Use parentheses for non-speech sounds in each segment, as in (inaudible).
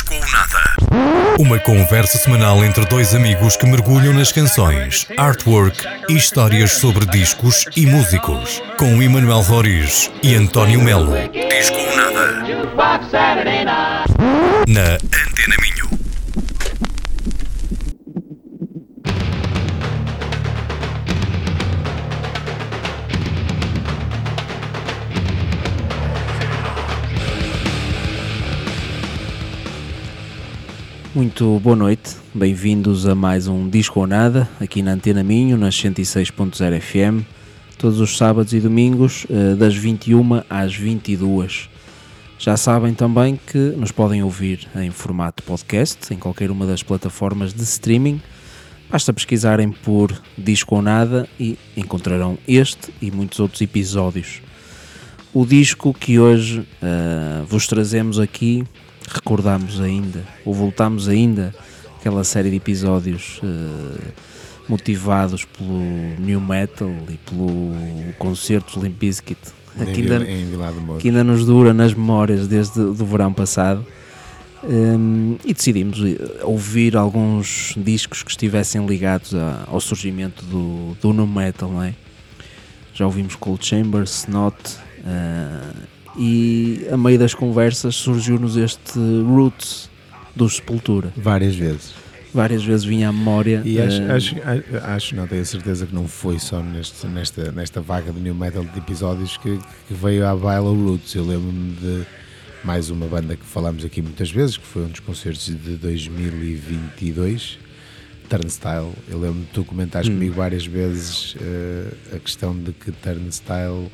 Disco ou Nada. Uma conversa semanal entre dois amigos que mergulham nas canções, artwork e histórias sobre discos e músicos. Com Emanuel Roriz e António Melo. Disco ou Nada. Na Antena Minho. Muito boa noite, bem-vindos a mais um Disco ou Nada, aqui na Antena Minho, nas 106.0 FM, todos os sábados e domingos, eh, das 21 às 22. Já sabem também que nos podem ouvir em formato podcast, em qualquer uma das plataformas de streaming. Basta pesquisarem por Disco ou Nada e encontrarão este e muitos outros episódios. O disco que hoje uh, vos trazemos aqui recordamos ainda, ou voltamos ainda, aquela série de episódios uh, motivados pelo New Metal e pelo concerto de Limp Bizkit, que ainda, que ainda nos dura nas memórias desde o verão passado. Um, e decidimos eh, ouvir alguns discos que estivessem ligados a, ao surgimento do, do New Metal, não é? Já ouvimos Cold Chamber, Snot, uh, e a meio das conversas surgiu-nos este Roots do Sepultura. Várias vezes. Várias vezes vinha à memória. E acho, uh, acho, acho, não tenho certeza que não foi só neste, nesta, nesta vaga de New Metal de episódios que, que veio à baila Roots. Eu lembro-me de mais uma banda que falámos aqui muitas vezes, que foi um dos concertos de 2022, Turnstile. Eu lembro-me de tu comentares hum. comigo várias vezes uh, a questão de que Turnstile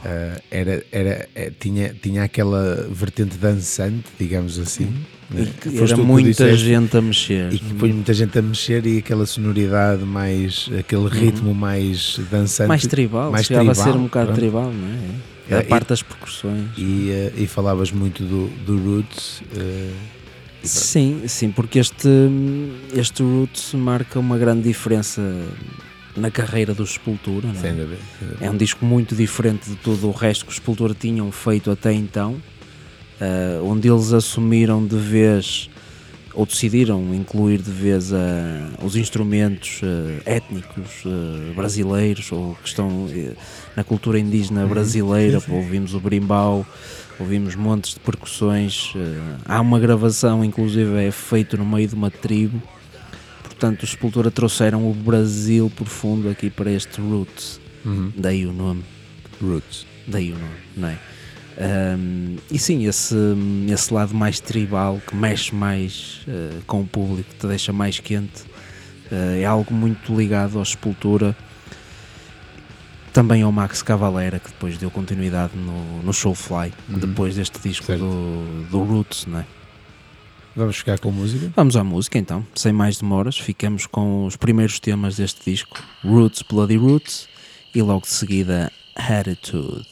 Uh, era, era, é, tinha, tinha aquela vertente dançante, digamos assim. Né? Era muita disseste, gente a mexer. E que põe muita gente a mexer e aquela sonoridade mais, aquele uhum. ritmo uhum. mais dançante. Mais tribal, mais chegava tribal, a ser um bocado pronto. tribal, não é? A é, parte das percussões. E, uh, e falavas muito do, do Roots. Uh, sim, sim, porque este, este Roots marca uma grande diferença na carreira do Sepultura. É? Sem dúvida, sem dúvida. É um disco muito diferente de todo o resto que os Sepultura tinham feito até então, uh, onde eles assumiram de vez ou decidiram incluir de vez uh, os instrumentos uh, étnicos uh, brasileiros ou que estão na cultura indígena uhum. brasileira. Sim. Ouvimos o brimbau, ouvimos montes de percussões. há uma gravação, inclusive, é feito no meio de uma tribo portanto, os Sepultura trouxeram o Brasil profundo aqui para este Roots. Uhum. Daí o nome. Roots. Daí o nome, não é? Um, e sim, esse, esse lado mais tribal que mexe mais uh, com o público, te deixa mais quente, uh, é algo muito ligado à Sepultura. Também ao Max Cavalera, que depois deu continuidade no, no Showfly, uhum. depois deste disco do, do Roots, não é? Vamos ficar com música? Vamos à música então, sem mais demoras. Ficamos com os primeiros temas deste disco: Roots, Bloody Roots, e logo de seguida Attitude.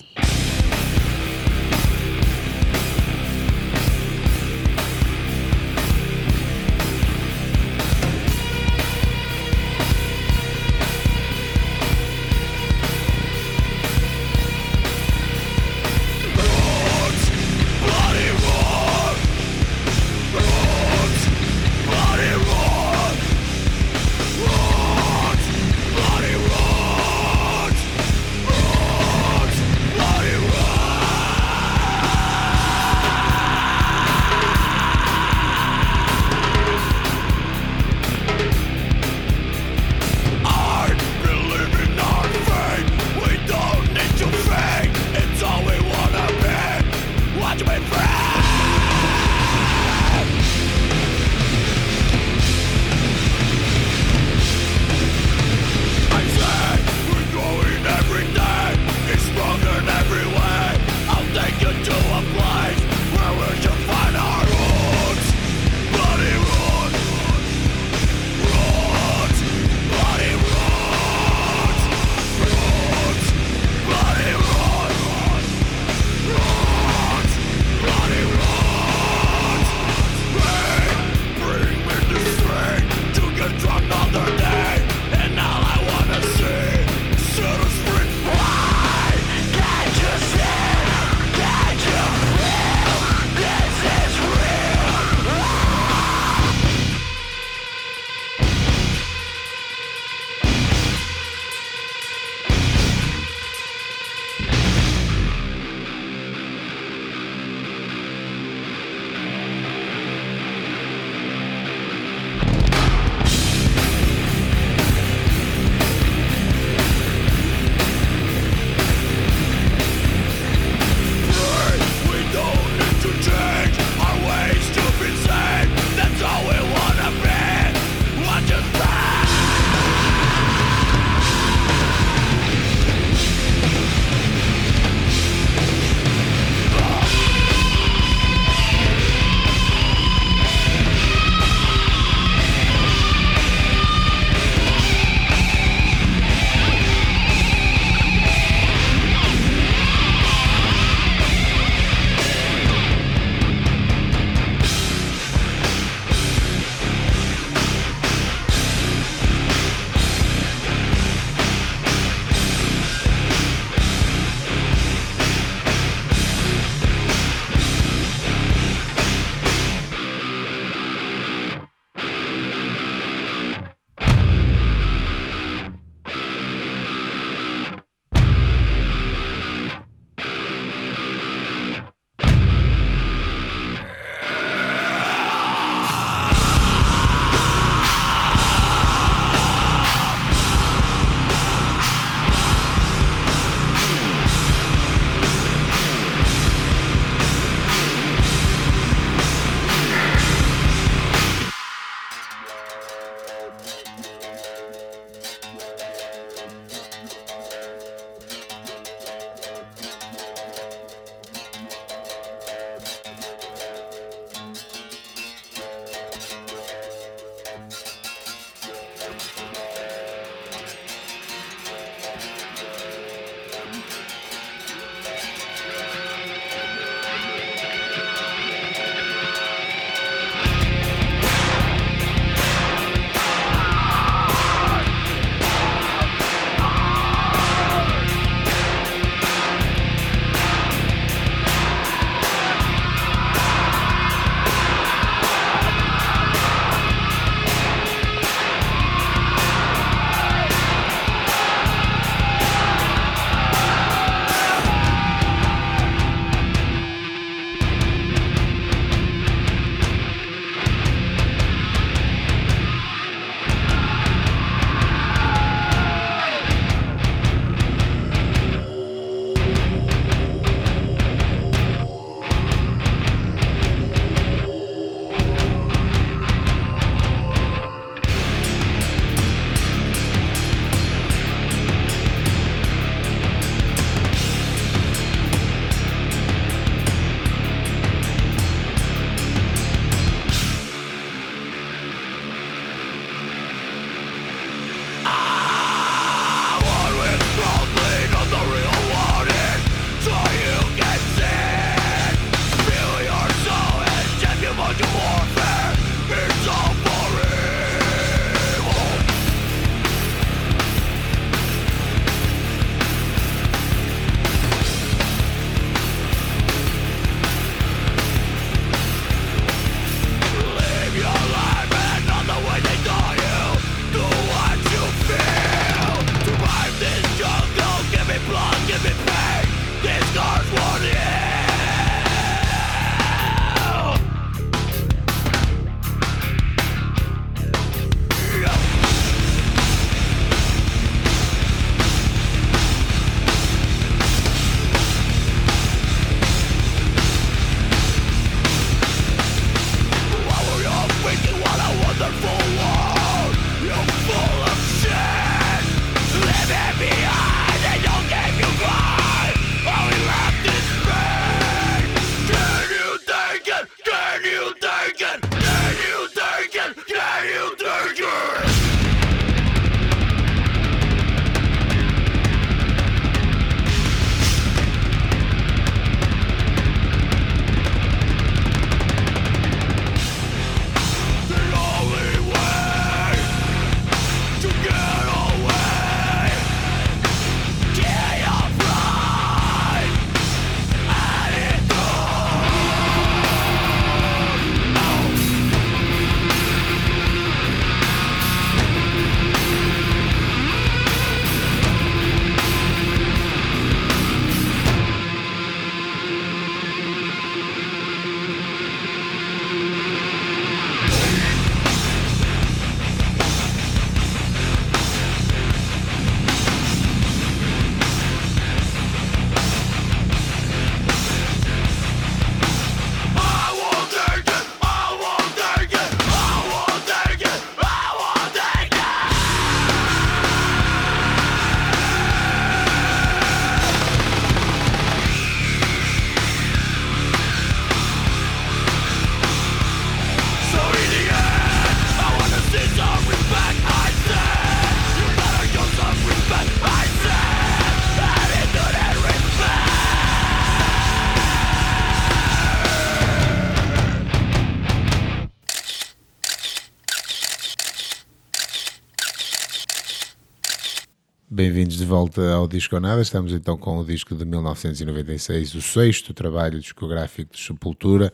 De volta ao Disco Nada. Estamos então com o disco de 1996, o sexto trabalho discográfico de Sepultura,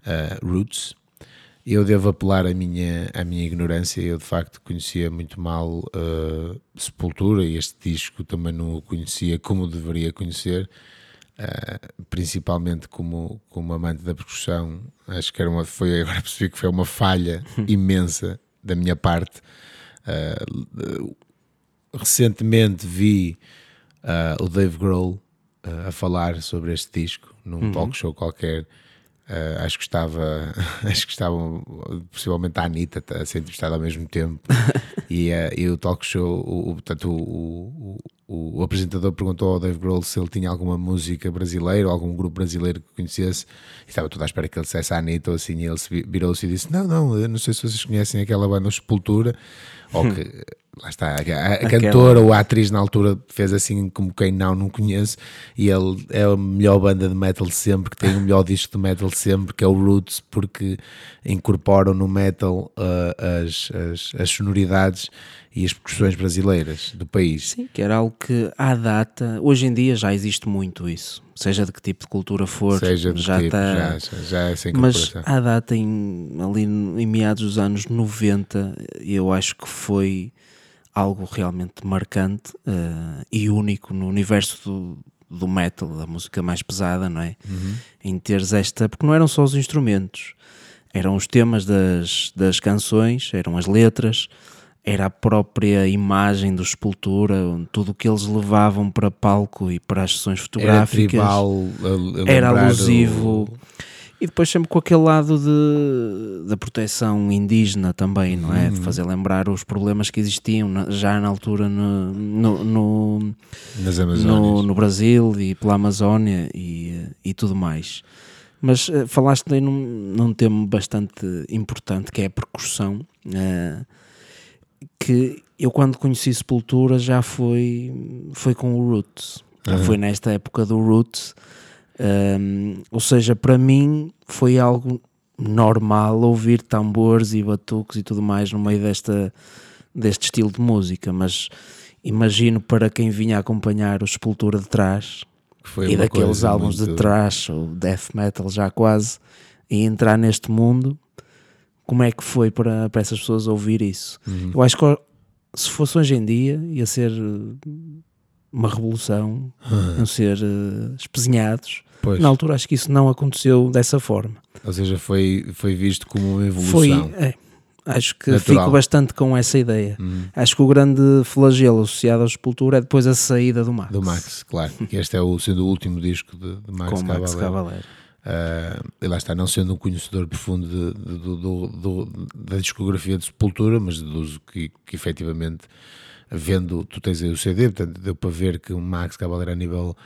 uh, Roots. Eu devo apelar à minha, à minha ignorância, eu de facto conhecia muito mal uh, Sepultura e este disco também não o conhecia como deveria conhecer, uh, principalmente como, como amante da percussão. Acho que era uma, foi, agora (laughs) percebi que foi uma falha (laughs) imensa da minha parte. Uh, recentemente vi o Dave Grohl a falar sobre este disco num uhum. talk show qualquer. Uh, acho que estava, (laughs) acho que estavam possivelmente a Anitta a ser entrevistada ao mesmo tempo. (laughs) E, uh, e o talk show, o, portanto, o, o, o, apresentador perguntou ao Dave Grohl se ele tinha alguma música brasileira ou algum grupo brasileiro que conhecesse. E estava toda à espera que ele dissesse a Anitta ou assim e ele virou-se e disse: Não, não, eu não sei se vocês conhecem aquela banda Sepultura ou que lá está, a, a cantora ou a atriz na altura fez assim como quem não, não conhece, e ele é a melhor banda de metal sempre, que tem o melhor disco de metal sempre, que é o Roots, porque incorporam no metal uh, as, as, as, sonoridades e as percussões brasileiras do país. Sim, que era algo que à data, hoje em dia já existe muito isso, seja de que tipo de cultura for, seja de já tipo, está. Já, já é sem Mas à data, em, ali em meados dos anos 90, eu acho que foi algo realmente marcante uh, e único no universo do, do metal, da música mais pesada, não é? Uhum. Em teres esta. Porque não eram só os instrumentos, eram os temas das, das canções, eram as letras, era a própria imagem do Sepultura, tudo o que eles levavam para palco e para as sessões fotográficas. Era tribal, era alusivo. O e depois sempre com aquele lado de, da proteção indígena também, não é? Uhum. De fazer lembrar os problemas que existiam na, já na altura no, no, no, no, no Brasil e pela Amazónia e, e tudo mais. Mas uh, falaste aí num, num tema bastante importante que é a percussão. Uh, que eu quando conheci Sepultura já foi, foi com o Roots. Uhum. Foi nesta época do Roots um, ou seja, para mim foi algo normal ouvir tambores e batuques e tudo mais no meio desta, deste estilo de música, mas imagino para quem vinha acompanhar o Sepultura de trás e daqueles álbuns muito... de trash ou death metal já quase e entrar neste mundo, como é que foi para, para essas pessoas ouvir isso? Uhum. Eu acho que se fosse hoje em dia ia ser uma revolução, uhum. iam ser uh, espezinhados Pois. Na altura acho que isso não aconteceu dessa forma. Ou seja, foi, foi visto como uma evolução. Foi, é, acho que Natural. fico bastante com essa ideia. Hum. Acho que o grande flagelo associado à escultura é depois a saída do Max. Do Max, claro. que este é o, sendo o último disco de, de Max com Max Cavalera. Uh, e lá está, não sendo um conhecedor profundo de, de, de, da discografia de Sepultura, mas deduzo que, que efetivamente, vendo, tu tens aí o CD, portanto, deu para ver que o Max Cavalera a nível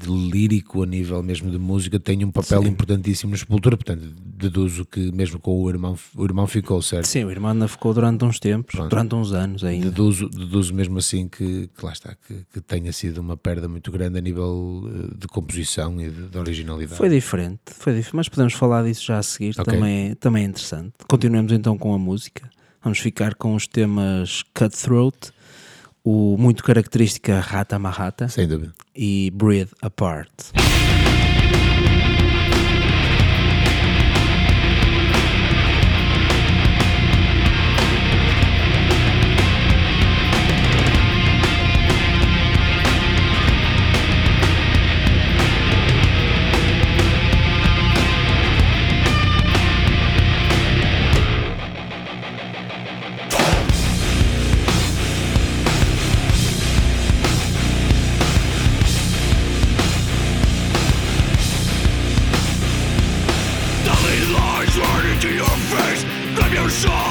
de lírico, a nível mesmo de música, tem um papel Sim. importantíssimo na Sepultura, portanto, deduzo que mesmo com o irmão, o irmão ficou, certo? Sim, o irmão ainda ficou durante uns tempos, Pronto. durante uns anos ainda. Deduzo, deduzo mesmo assim que, que lá está, que, que, tenha sido uma perda muito grande a nível eh, de composição e de, de originalidade. Foi diferente, foi diferente, mas podemos falar disso já a seguir, okay. também, é, também é interessante. Continuemos então com a música, vamos ficar com os temas Cutthroat, o muito característica Rata Mahata Sem dúvida. e Breathe Apart. show.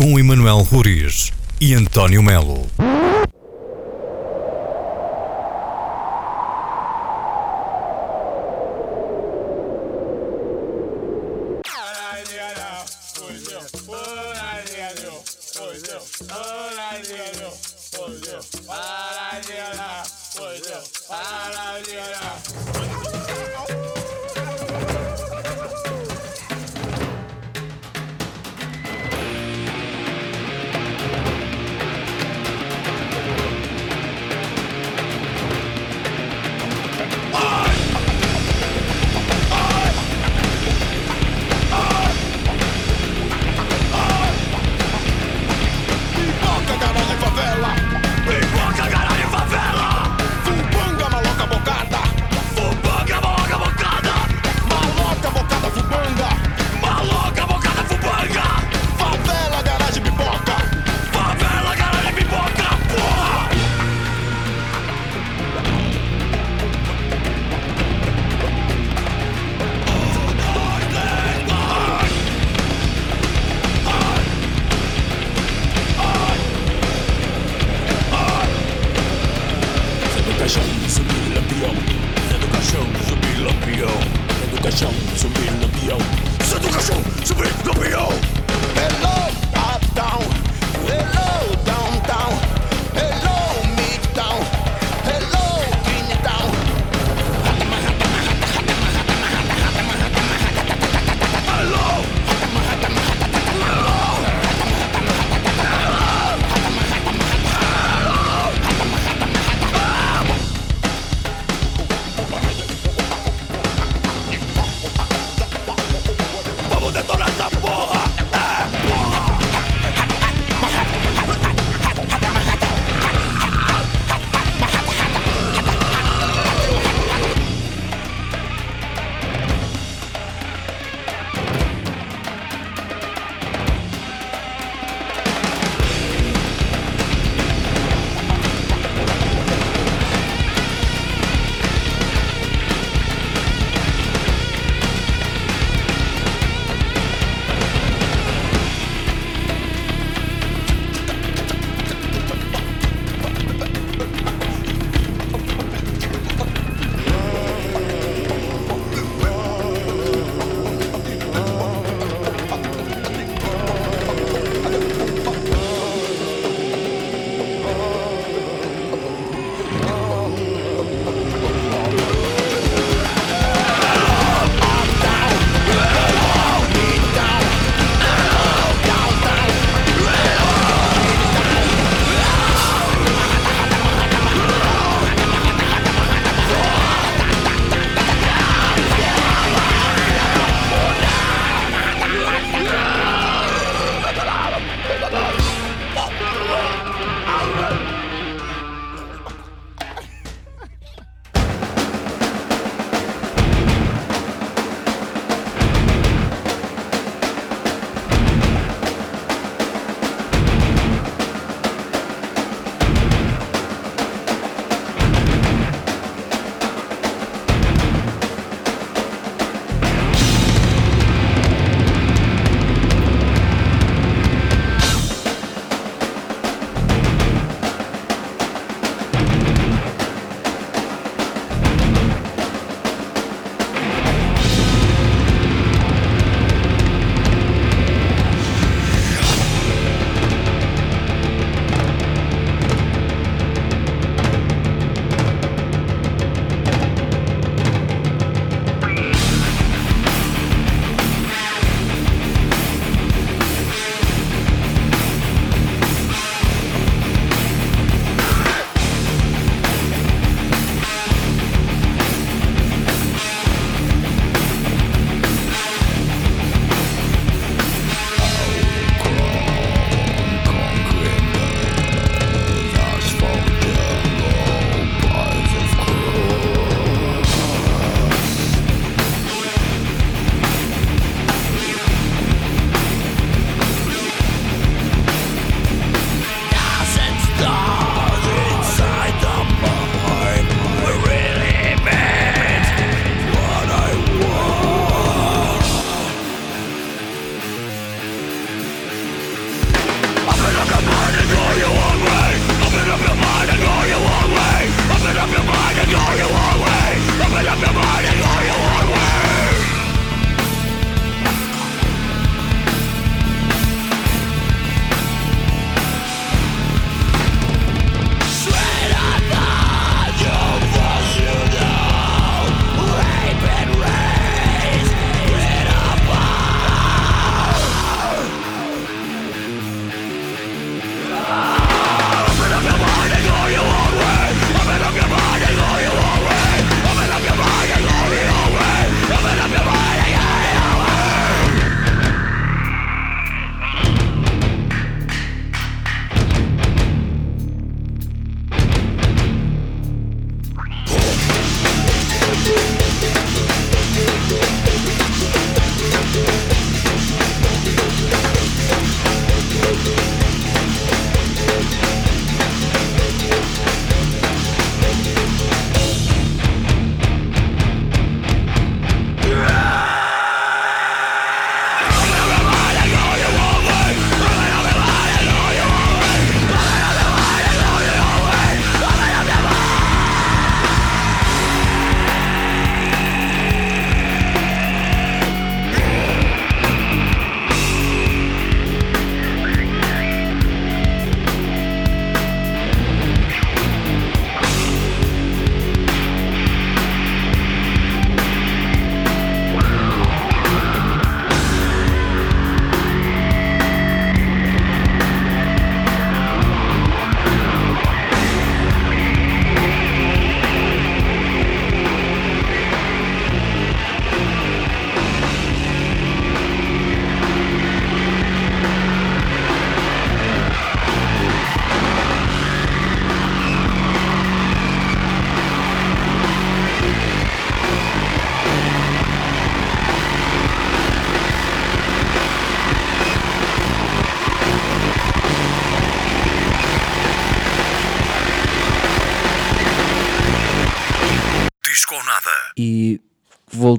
Com Emanuel Roriz e António Melo.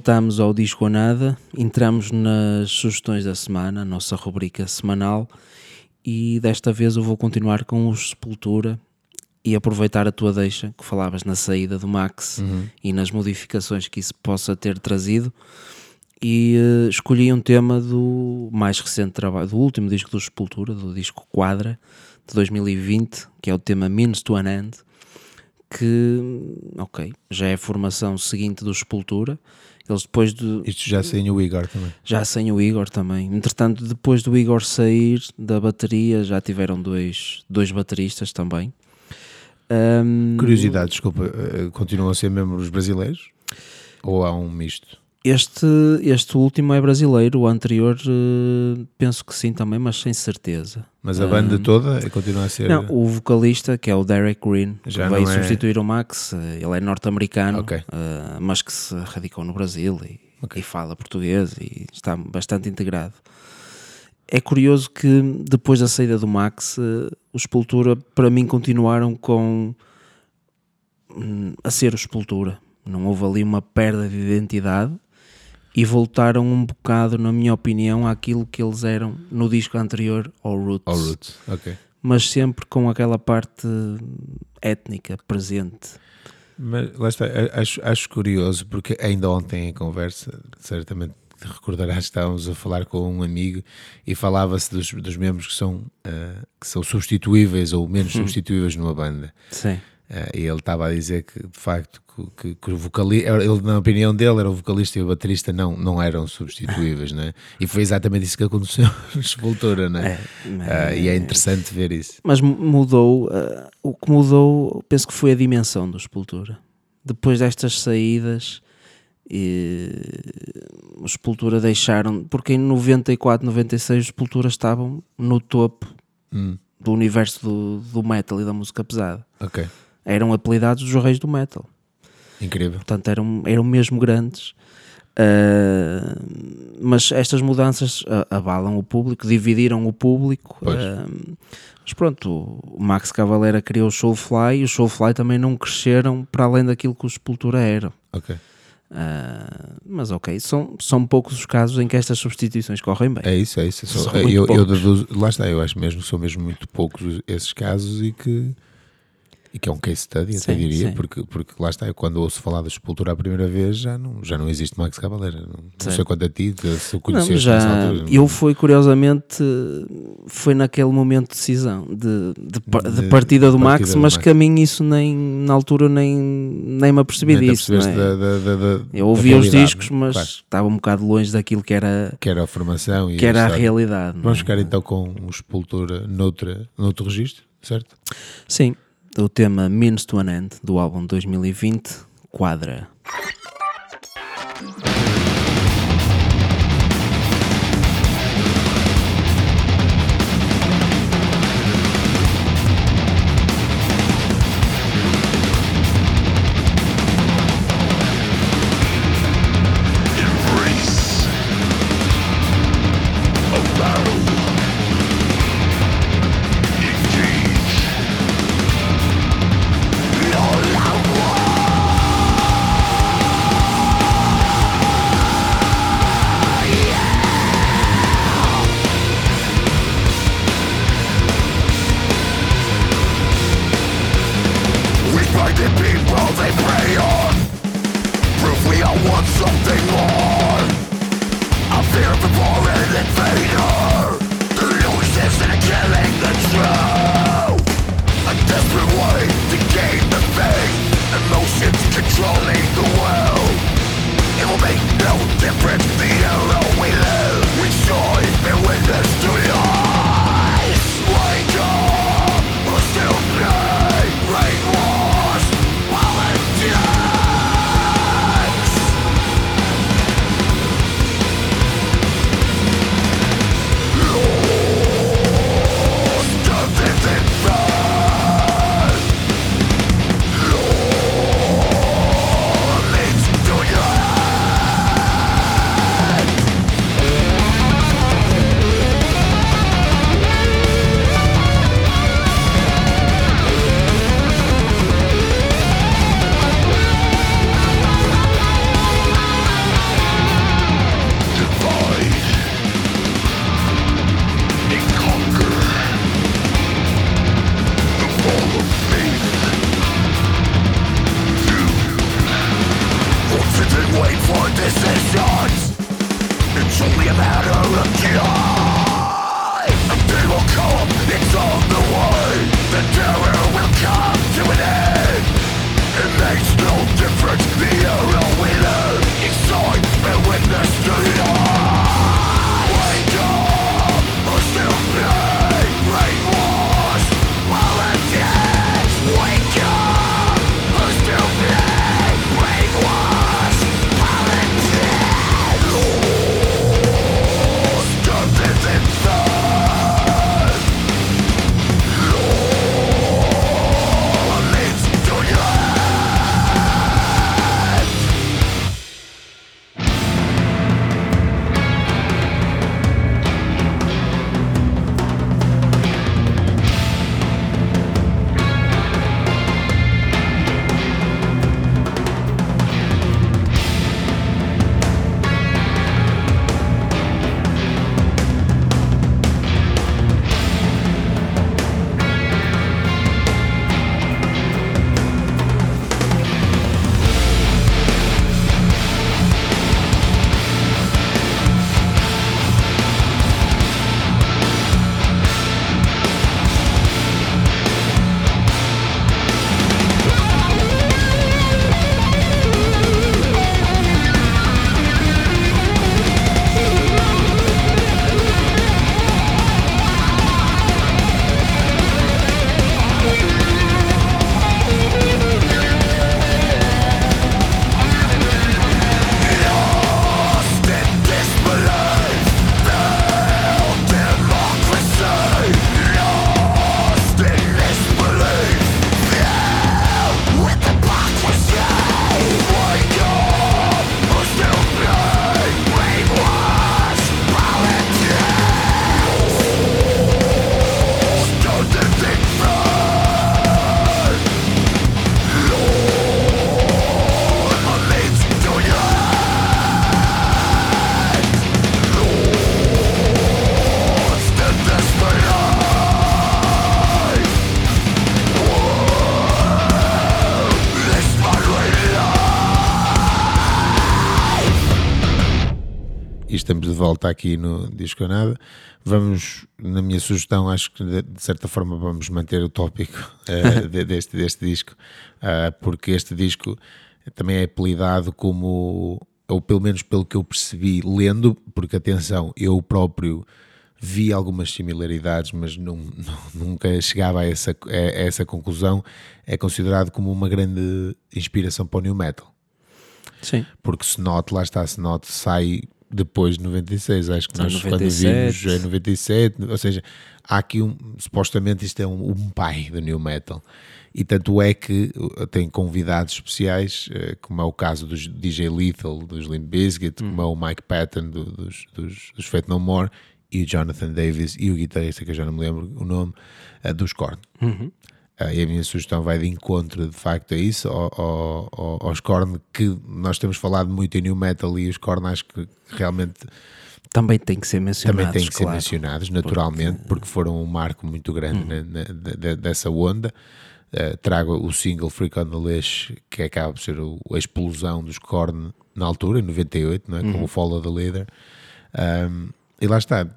Voltamos ao Disco ou Nada, entramos nas sugestões da semana, a nossa rubrica semanal, e desta vez eu vou continuar com os Sepultura e aproveitar a tua deixa que falavas na saída do Max Uhum. e nas modificações que isso possa ter trazido. E eh, escolhi um tema do mais recente trabalho, do último disco do Sepultura, do disco Quadra, de 2020, que é o tema Means to an End, que, ok, já é a formação seguinte do Sepultura. Eles depois de, Isto já sem o Igor também. já sem o Igor também. Entretanto, depois do Igor sair da bateria, já tiveram dois, dois bateristas também. Ahm, Curiosidade, desculpa, eh, continuam a ser membros brasileiros? Ou há um misto? Este, este último é brasileiro, o anterior eh, penso que sim também, mas sem certeza. Mas a banda toda continua a ser. Não, o vocalista, que é o Derek Green, que Já veio não é- substituir o Max, eh, ele é norte-americano, Ok. eh, mas que se radicou no Brasil e, Ok. e fala português e está bastante integrado. É curioso que depois da saída do Max, eh, o Sepultura para mim continuaram com hum, a ser o Sepultura. Não houve ali uma perda de identidade e voltaram um bocado, na minha opinião, àquilo que eles eram no disco anterior ao Roots All Roots, ok. mas sempre com aquela parte étnica presente. Mas lá está, acho, acho curioso porque ainda ontem em conversa, certamente te recordarás que estávamos a falar com um amigo e falava-se dos, dos membros que são, ah, que são substituíveis ou menos substituíveis numa banda. Sim. Ah, e ele estava a dizer que de facto que, que, o vocalista, ele, na opinião dele, era o vocalista e o baterista não, não eram substituíveis, não é? E foi exatamente isso que aconteceu no Sepultura, não é? Ah, e é interessante ver isso. Mas mu- mudou, eh, o que mudou, penso que foi a dimensão do Sepultura. Depois destas saídas, e, o Sepultura deixaram, porque em 94, 96 os Sepultura estavam no topo Hum, do universo do, do metal e da música pesada. ok, Eram apelidados os reis do metal. incrível. portanto eram, eram mesmo grandes. Ah, mas estas mudanças ah, abalam o público, dividiram o público. Ah, mas pronto, o Max Cavalera criou o Soulfly e os Soulfly também não cresceram para além daquilo que o Sepultura eram. Ok. Ah, mas ok, são, são poucos os casos em que estas substituições correm bem. É isso, é isso. Só- São eu, eu deduzo- lá está, eu acho mesmo, são mesmo muito poucos esses casos e que, e que é um case study, até Sim, diria, sim. porque, porque lá está, eu quando ouço falar da Sepultura a primeira vez já não, já não existe Max Cavaleira. Não, não sei quanto a ti, se o Não, conheceste já, altura. eu fui curiosamente foi naquele momento de decisão de, de, de De- partida do partida Max, do mas Max. que a mim isso nem na altura nem, nem me apercebi Nem disso. não é? da- da- da- Eu ouvia os discos, não é? mas Claro, estava um bocado longe daquilo que era, que era a formação e que era a realidade. não Vamos é? ficar então com o Sepultura noutra, noutro registro, certo? Sim, o tema Means to an End do álbum 2020 Quadra. Volta aqui no Disco Nada. Vamos, na minha sugestão, acho que de, certa forma vamos manter o tópico uh, (laughs) de, deste, deste disco, uh, porque este disco também é apelidado como, ou pelo menos pelo que eu percebi lendo, porque atenção, eu próprio vi algumas similaridades, mas não, não, nunca chegava a essa, a essa conclusão. É considerado como uma grande inspiração para o New Metal. Sim. Porque Snot, lá está, Snot sai depois de 96, acho que nós 97. quando vimos é 97, ou seja, há aqui um, supostamente isto é um, um pai do New Metal, e tanto é que uh, tem convidados especiais, uh, como é o caso dos DJ Lethal, dos Limp Bizkit, hum. como é o Mike Patton do, dos, dos, dos Fate No More, e o Jonathan Davis, e o guitarrista que eu já não me lembro o nome, uh, dos Korn. Uhum. E a minha sugestão vai de encontro, de facto, a isso, ao, ao, aos Korn, que nós temos falado muito em New Metal e os Korn acho que realmente também têm que ser mencionados. Também têm que claro, ser mencionados, naturalmente, porque, porque foram um marco muito grande uhum. na, na, dessa onda. Uh, trago o single Freak on the Leash, que acaba por ser o, a explosão dos Korn na altura, em 98, não é? Uhum. com o Follow the Leader. Um, e lá está,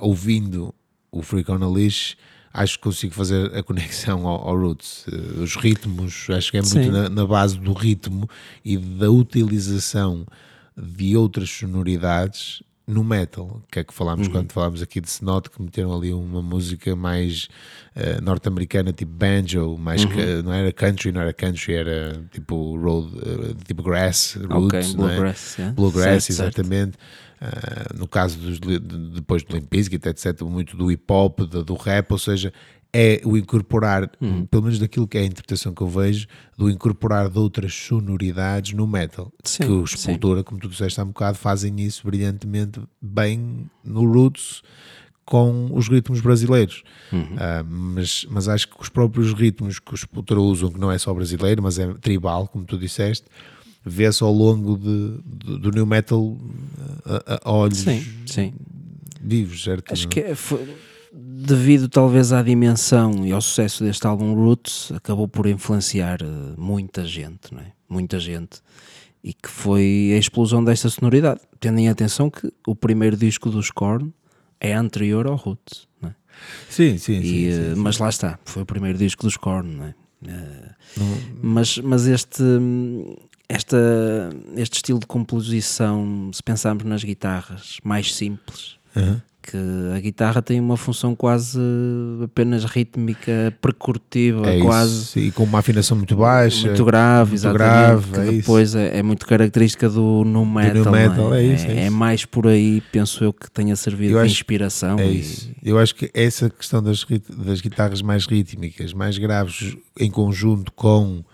ouvindo o Freak on the Leash acho que consigo fazer a conexão ao, ao Roots. Uh, os ritmos, acho que é muito na, na, base do ritmo e da utilização de outras sonoridades no metal, que é que falámos uhum. quando falámos aqui de Snot, que meteram ali uma música mais uh, norte-americana, tipo banjo, mais uhum. que, não era country, não era country, era tipo road, uh, tipo grass, roots, okay, bluegrass, é? yeah. bluegrass, certo, exatamente. Certo Uh, no caso dos, de, depois do Limp Bizkit, etc., muito do hip hop, do, do rap, ou seja, é o incorporar, hum. pelo menos daquilo que é a interpretação que eu vejo, do incorporar de outras sonoridades no metal. Sim, que o Sepultura, como tu disseste há um bocado, fazem isso brilhantemente bem no Roots com os ritmos brasileiros. Uhum. Uh, mas, mas acho que os próprios ritmos que os Sepultura usam, que não é só brasileiro, mas é tribal, como tu disseste, vê-se ao longo de, de, do new metal a, a olhos sim, sim. vivos, certo? Acho que é, foi, devido talvez à dimensão e ao sucesso deste álbum Roots, acabou por influenciar eh, muita gente, não é? Muita gente. E que foi a explosão desta sonoridade. Tendo em atenção que o primeiro disco dos Korn é anterior ao Roots, não é? Sim, sim, e, sim, sim, eh, Mas lá está, foi o primeiro disco dos Korn, não é? Eh, mas, mas este, esta, este estilo de composição, se pensarmos nas guitarras mais simples, Uhum. que a guitarra tem uma função quase apenas rítmica, percurtiva, É quase isso. E com uma afinação muito baixa. muito grave, muito exatamente, grave, que é isso. depois é, é muito característica do nu metal, não metal, é isso, é isso. mais por aí, penso eu, que tenha servido Eu de acho- inspiração. É e- isso. Eu acho que essa questão das, das guitarras mais rítmicas, mais graves, em conjunto com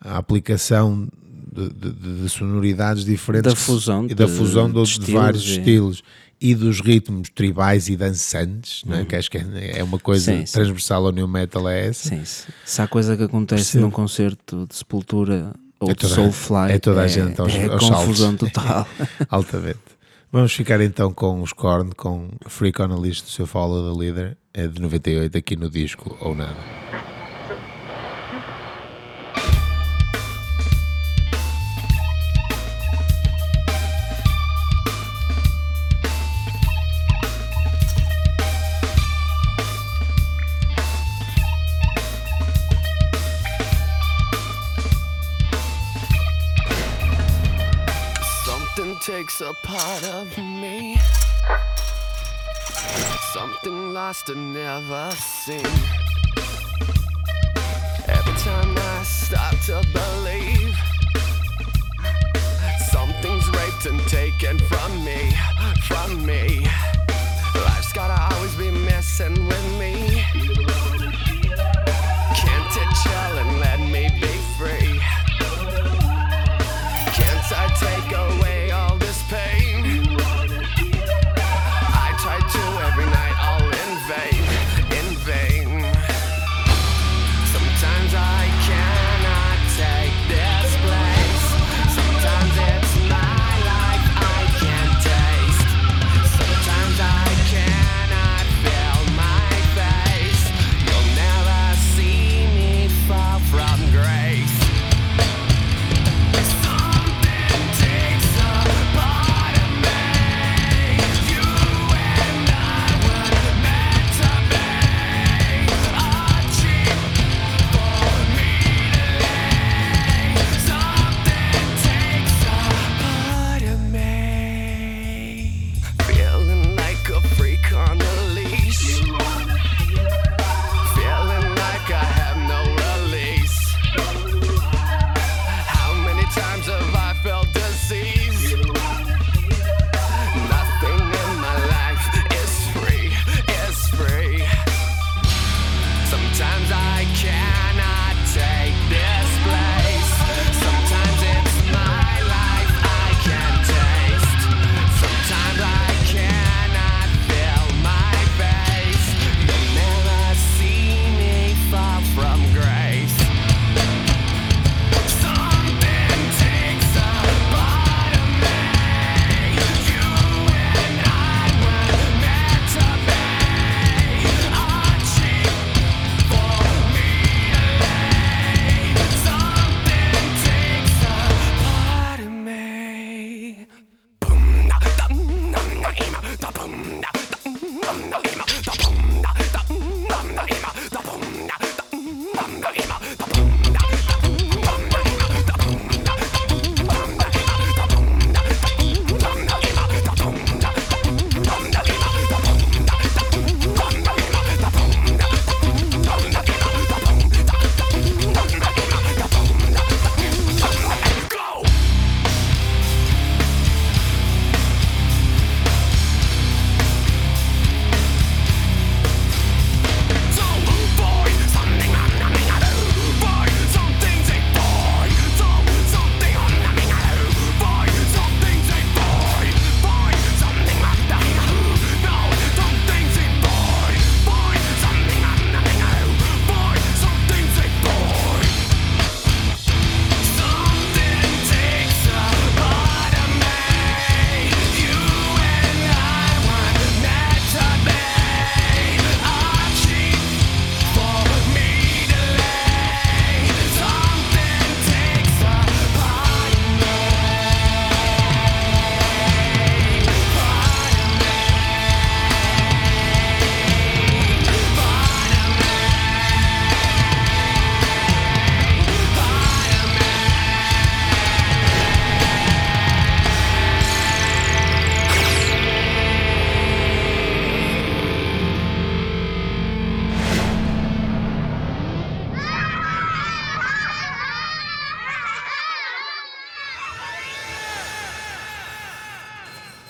a aplicação de, de- de- de sonoridades diferentes Da fusão e da de- fusão de, de de estilos vários estilos e dos ritmos tribais e dançantes, não é? que acho que é é uma coisa Sim, sim. transversal ao new metal é essa. Sim, se, se há coisa que acontece num concerto de Sepultura ou É de toda- Soulfly, é toda a gente aos- é aos confusão saltos. total. (laughs) Altamente. Vamos ficar então com os Korn, com Freak on a List do seu Follow the Leader, é de 98 aqui no disco ou nada. Takes a part of me. Something lost and never seen. Every time I start to believe something's raped and taken from me, from me. Life's gotta always be messing with me. Can't it chill and let me be free? Can't I take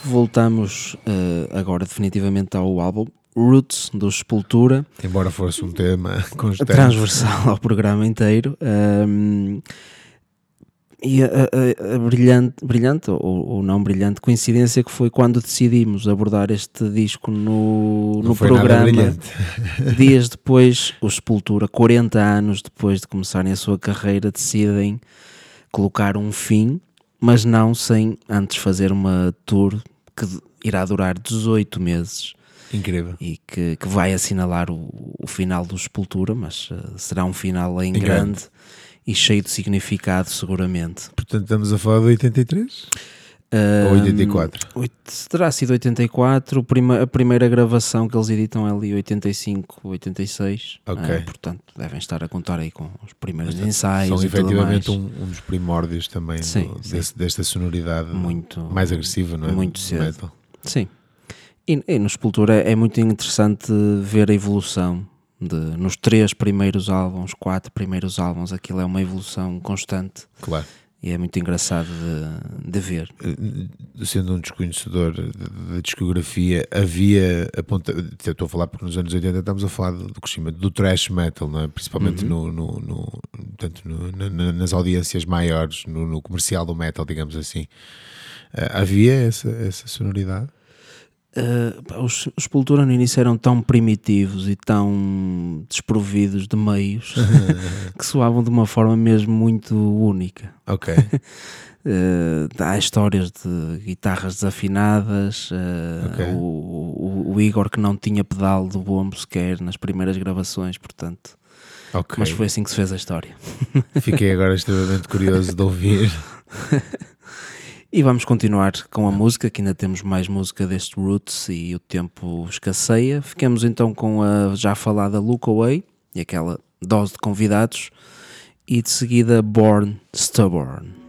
voltamos eh, agora definitivamente ao álbum Roots do Sepultura, Embora fosse um tema (laughs) constante. transversal ao programa inteiro. Ahm, e a, a- a brilhante, brilhante ou, ou não brilhante coincidência que foi quando decidimos abordar este disco no, Não no programa. (laughs) Dias (laughs) depois, o Sepultura, 40 anos depois de começarem a sua carreira, decidem colocar um fim, mas não sem antes fazer uma tour que irá durar 18 meses Incrível. e que, que vai assinalar o, o final do Sepultura, mas eh, será um final em, Em grande, grande. e cheio de significado, seguramente. Portanto, estamos a falar de 83? Ou 84? oit- terá sido 84, o prima- a primeira gravação que eles editam é ali 85, 86. Ok. Ah, portanto, devem estar a contar aí com os primeiros ensaios São efetivamente um, um dos primórdios também do- Sim, sim. desse- desta sonoridade Muito- mais agressiva, não é? muito Do cedo. metal. Sim. E, e no Sepultura é muito interessante ver a evolução de, nos três primeiros álbuns, quatro primeiros álbuns, aquilo é uma evolução constante Claro. E é muito engraçado de, de ver. Eh, Sendo um desconhecedor da discografia, havia. Aponta, estou a falar porque nos anos 80 estamos a falar do, crescimento do thrash metal, não é? principalmente Uhum. no, no, no- portanto, no- na- na- nas audiências maiores, no, no comercial do metal, digamos assim. Eh, havia essa, essa sonoridade? Uh, pá, os, os Sepultura no início eram tão primitivos e tão desprovidos de meios (laughs) que soavam de uma forma mesmo muito única. Ok. Uh, (laughs) há histórias de guitarras desafinadas, uh, Ok. o, o- o Igor que não tinha pedal do bombo sequer nas primeiras gravações, portanto. ok. Mas foi assim que se fez a história. Fiquei agora extremamente curioso de ouvir. (laughs) E vamos continuar com a música, que ainda temos mais música deste Roots e o tempo escasseia. Ficamos então com a já falada Look Away e aquela dose de convidados, e de seguida Born Stubborn.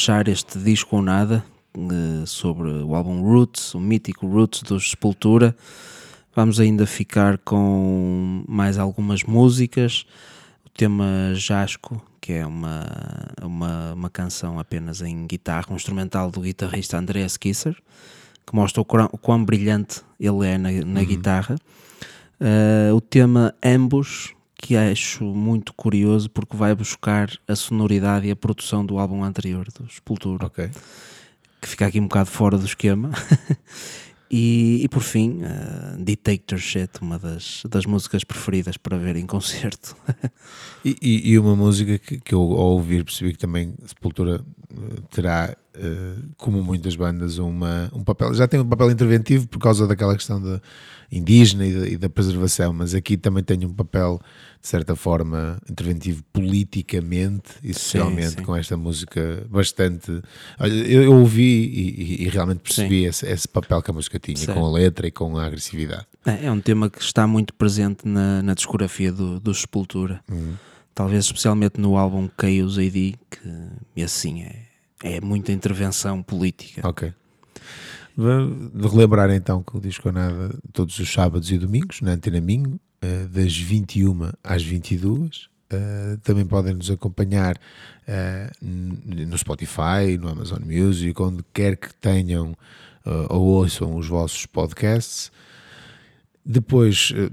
Fechar este disco ou nada eh, sobre o álbum Roots, o mítico Roots dos Sepultura. Vamos ainda ficar com mais algumas músicas. O tema Jasco, que é uma, uma, uma canção apenas em guitarra, um instrumental do guitarrista Andreas Kisser, que mostra o quão, o quão brilhante ele é na, na guitarra. Uh, o tema Ambush, que acho muito curioso porque vai buscar a sonoridade e a produção do álbum anterior, do Sepultura, Ok. que fica aqui um bocado fora do esquema. (laughs) e, e por fim, uh, Dictatorship, uma das, das músicas preferidas para ver em concerto. (laughs) E, e- e uma música que, que eu ao ouvir percebi que também Sepultura eh, terá, como muitas bandas, uma, um papel, já tem um papel interventivo por causa daquela questão da indígena e da, e da preservação, mas aqui também tem um papel, de certa forma, interventivo politicamente e socialmente sim. com esta música bastante. Eu, eu ouvi e, e- e realmente percebi esse, esse papel que a música tinha, Certo. com a letra e com a agressividade. É é um tema que está muito presente na, na discografia do, do Sepultura. Talvez especialmente no álbum Chaos AD, que assim é, é muita intervenção política. Ok. Vamos relembrar então que o Disco ou Nada todos os sábados e domingos na Antena Minho, eh, das 21 às 22. Eh, também podem nos acompanhar eh, no Spotify, no Amazon Music, onde quer que tenham ou ouçam os vossos podcasts. Depois eh,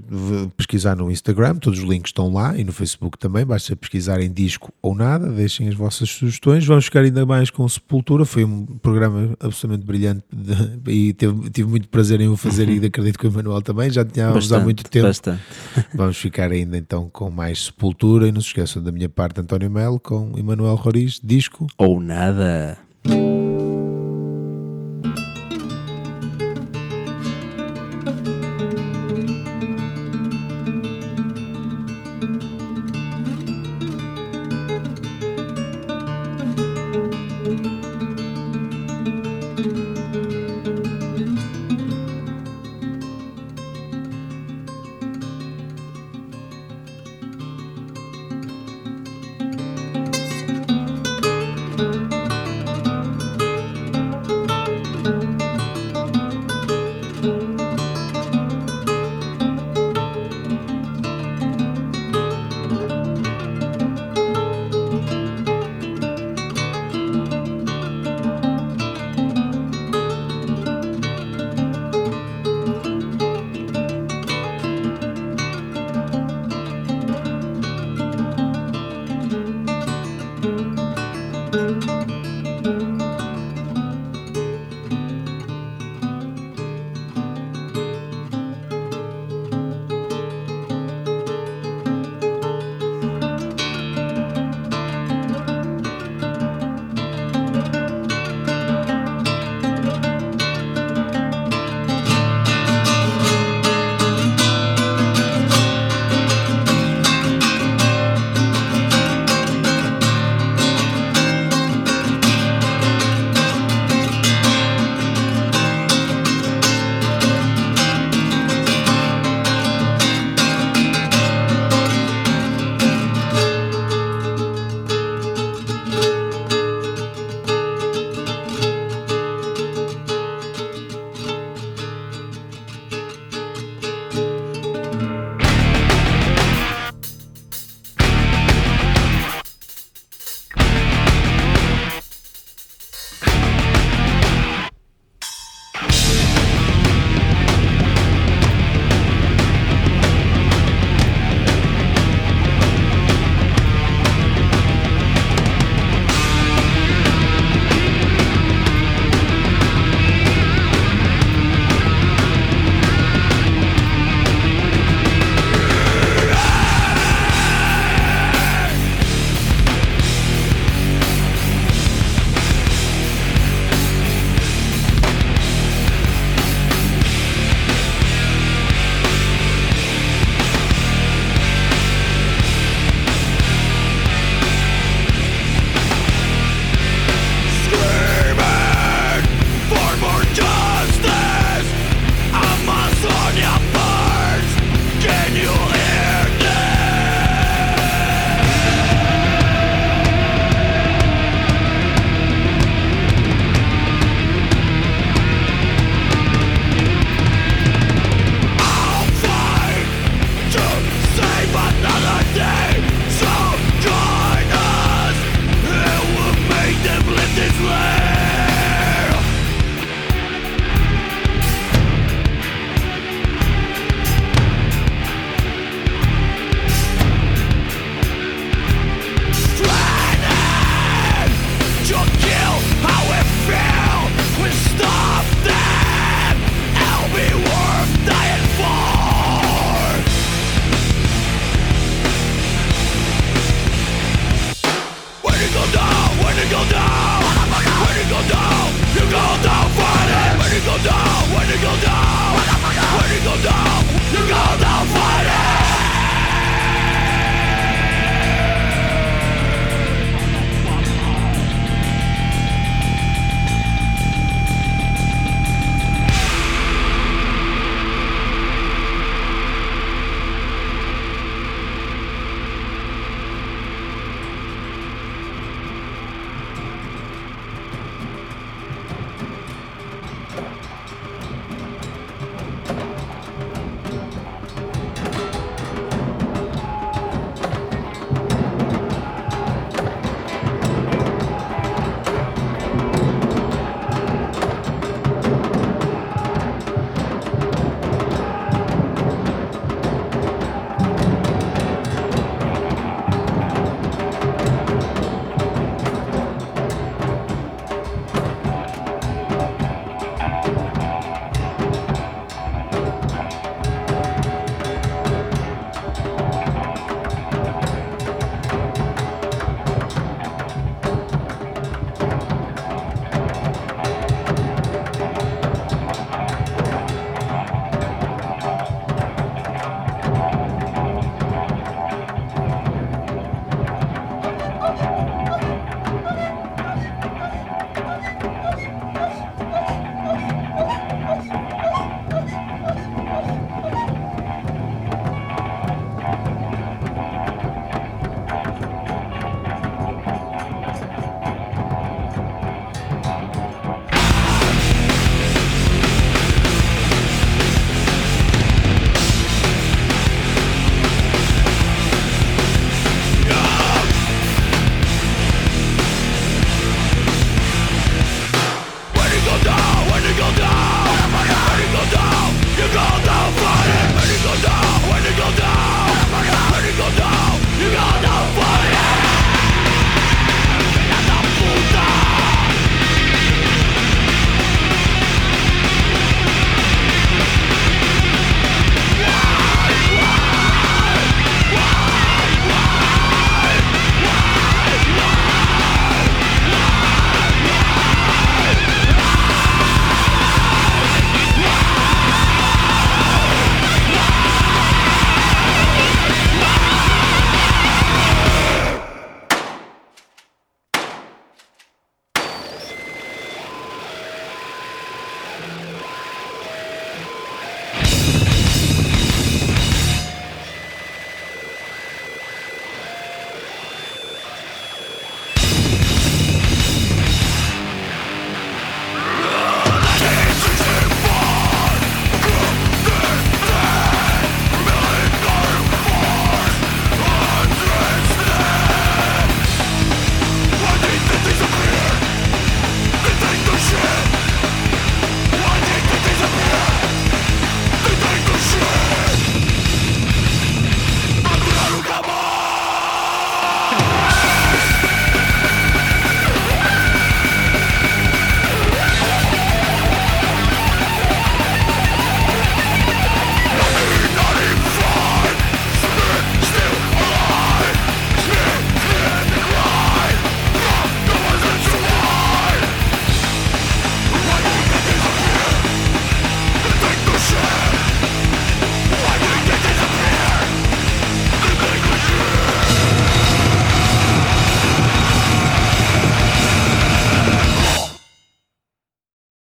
pesquisar no Instagram, todos os links estão lá e no Facebook também, basta pesquisar em disco ou nada, deixem as vossas sugestões. Vamos ficar ainda mais com Sepultura, foi um programa absolutamente brilhante de- (laughs) e teve- tive muito prazer em o fazer e acredito que o Emanuel também, já tínhamos há muito tempo. Bastante. (laughs) Vamos ficar ainda então com mais Sepultura e não se esqueçam da minha parte António Melo com Emanuel Roriz, disco. Ou nada.